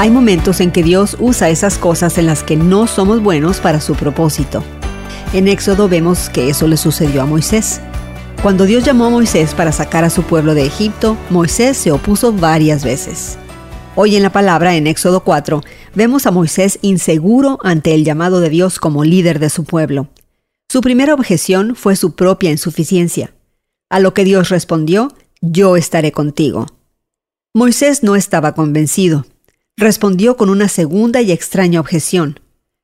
Hay momentos en que Dios usa esas cosas en las que no somos buenos para su propósito. En Éxodo vemos que eso le sucedió a Moisés. Cuando Dios llamó a Moisés para sacar a su pueblo de Egipto, Moisés se opuso varias veces. Hoy en la palabra, en Éxodo 4, vemos a Moisés inseguro ante el llamado de Dios como líder de su pueblo. Su primera objeción fue su propia insuficiencia. A lo que Dios respondió, yo estaré contigo. Moisés no estaba convencido. Respondió con una segunda y extraña objeción.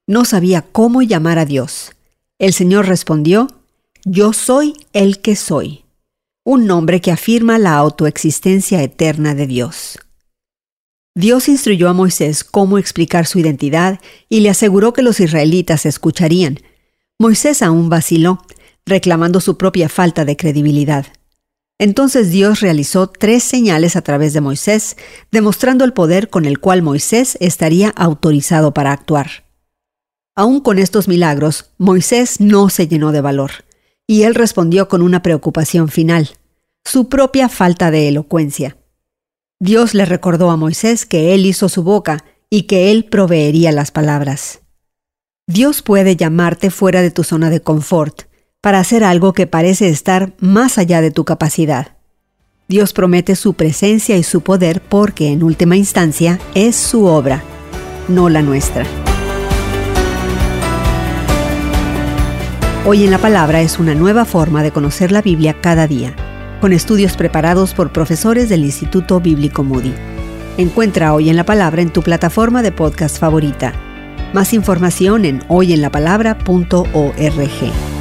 No sabía cómo llamar a Dios. El Señor respondió, Yo soy el que soy, un nombre que afirma la autoexistencia eterna de Dios. Dios instruyó a Moisés cómo explicar su identidad y le aseguró que los israelitas escucharían. Moisés aún vaciló, reclamando su propia falta de credibilidad. Entonces Dios realizó tres señales a través de Moisés, demostrando el poder con el cual Moisés estaría autorizado para actuar. Aún con estos milagros, Moisés no se llenó de valor, y él respondió con una preocupación final, su propia falta de elocuencia. Dios le recordó a Moisés que Él hizo su boca y que Él proveería las palabras. Dios puede llamarte fuera de tu zona de confort para hacer algo que parece estar más allá de tu capacidad. Dios promete su presencia y su poder porque en última instancia es su obra, no la nuestra. Hoy en la palabra es una nueva forma de conocer la Biblia cada día con estudios preparados por profesores del Instituto Bíblico Moody. Encuentra Hoy en la Palabra en tu plataforma de podcast favorita. Más información en hoyenlapalabra.org.